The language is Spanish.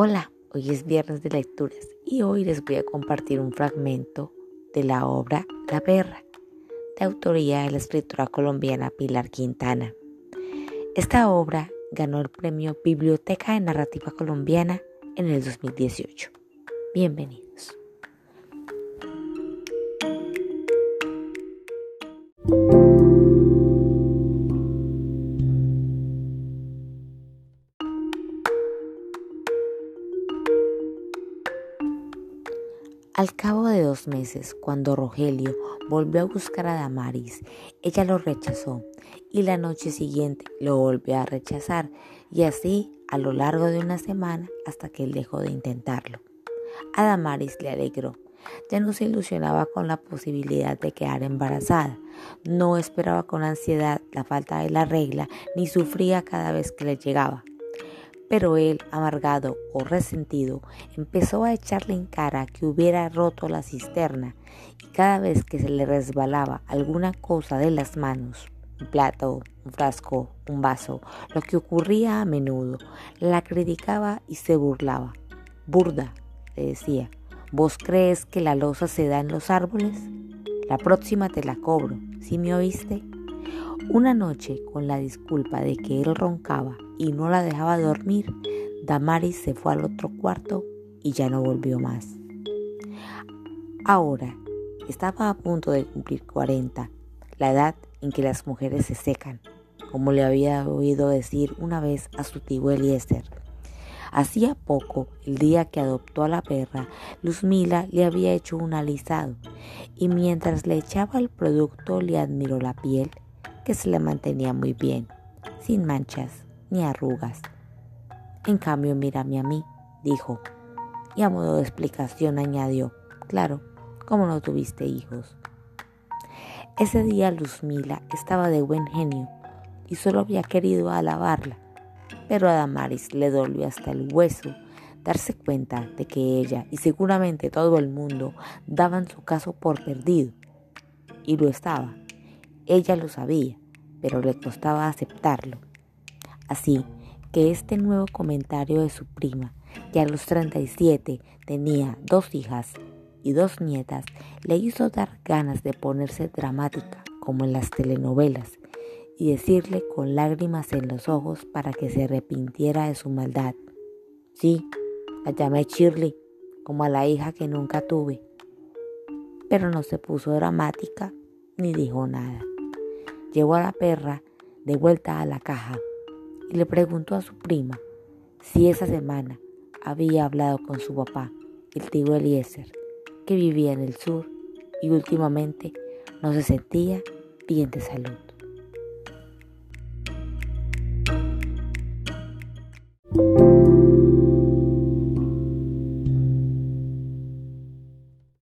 Hola, hoy es viernes de lecturas y hoy les voy a compartir un fragmento de la obra La Perra, de autoría de la escritora colombiana Pilar Quintana. Esta obra ganó el premio Biblioteca de Narrativa Colombiana en el 2018. Bienvenidos. Al cabo de dos meses, cuando Rogelio volvió a buscar a Damaris, ella lo rechazó y la noche siguiente lo volvió a rechazar y así a lo largo de una semana hasta que él dejó de intentarlo. A Damaris le alegró. Ya no se ilusionaba con la posibilidad de quedar embarazada, no esperaba con ansiedad la falta de la regla ni sufría cada vez que le llegaba. Pero él, amargado o resentido, empezó a echarle en cara que hubiera roto la cisterna y cada vez que se le resbalaba alguna cosa de las manos, un plato, un frasco, un vaso, lo que ocurría a menudo, la criticaba y se burlaba. Burda, le decía, ¿vos crees que la losa se da en los árboles? La próxima te la cobro, ¿sí me oíste? Una noche, con la disculpa de que él roncaba y no la dejaba dormir, Damaris se fue al otro cuarto y ya no volvió más. Ahora, estaba a punto de cumplir 40, la edad en que las mujeres se secan, como le había oído decir una vez a su tío Eliezer. Hacía poco, el día que adoptó a la perra, Luzmila le había hecho un alisado y mientras le echaba el producto le admiró la piel que se le mantenía muy bien, sin manchas ni arrugas. En cambio, mírame a mí, dijo, y a modo de explicación añadió, claro, como no tuviste hijos. Ese día Luzmila estaba de buen genio y solo había querido alabarla, pero a Damaris le dolió hasta el hueso darse cuenta de que ella y seguramente todo el mundo daban su caso por perdido. Y lo estaba. Ella lo sabía, pero le costaba aceptarlo. Así que este nuevo comentario de su prima, que a los 37 tenía dos hijas y dos nietas, le hizo dar ganas de ponerse dramática, como en las telenovelas, y decirle con lágrimas en los ojos para que se arrepintiera de su maldad. Sí, la llamé Shirley, como a la hija que nunca tuve, pero no se puso dramática ni dijo nada llevó a la perra de vuelta a la caja y le preguntó a su prima si esa semana había hablado con su papá, el tío Eliezer, que vivía en el sur y últimamente no se sentía bien de salud.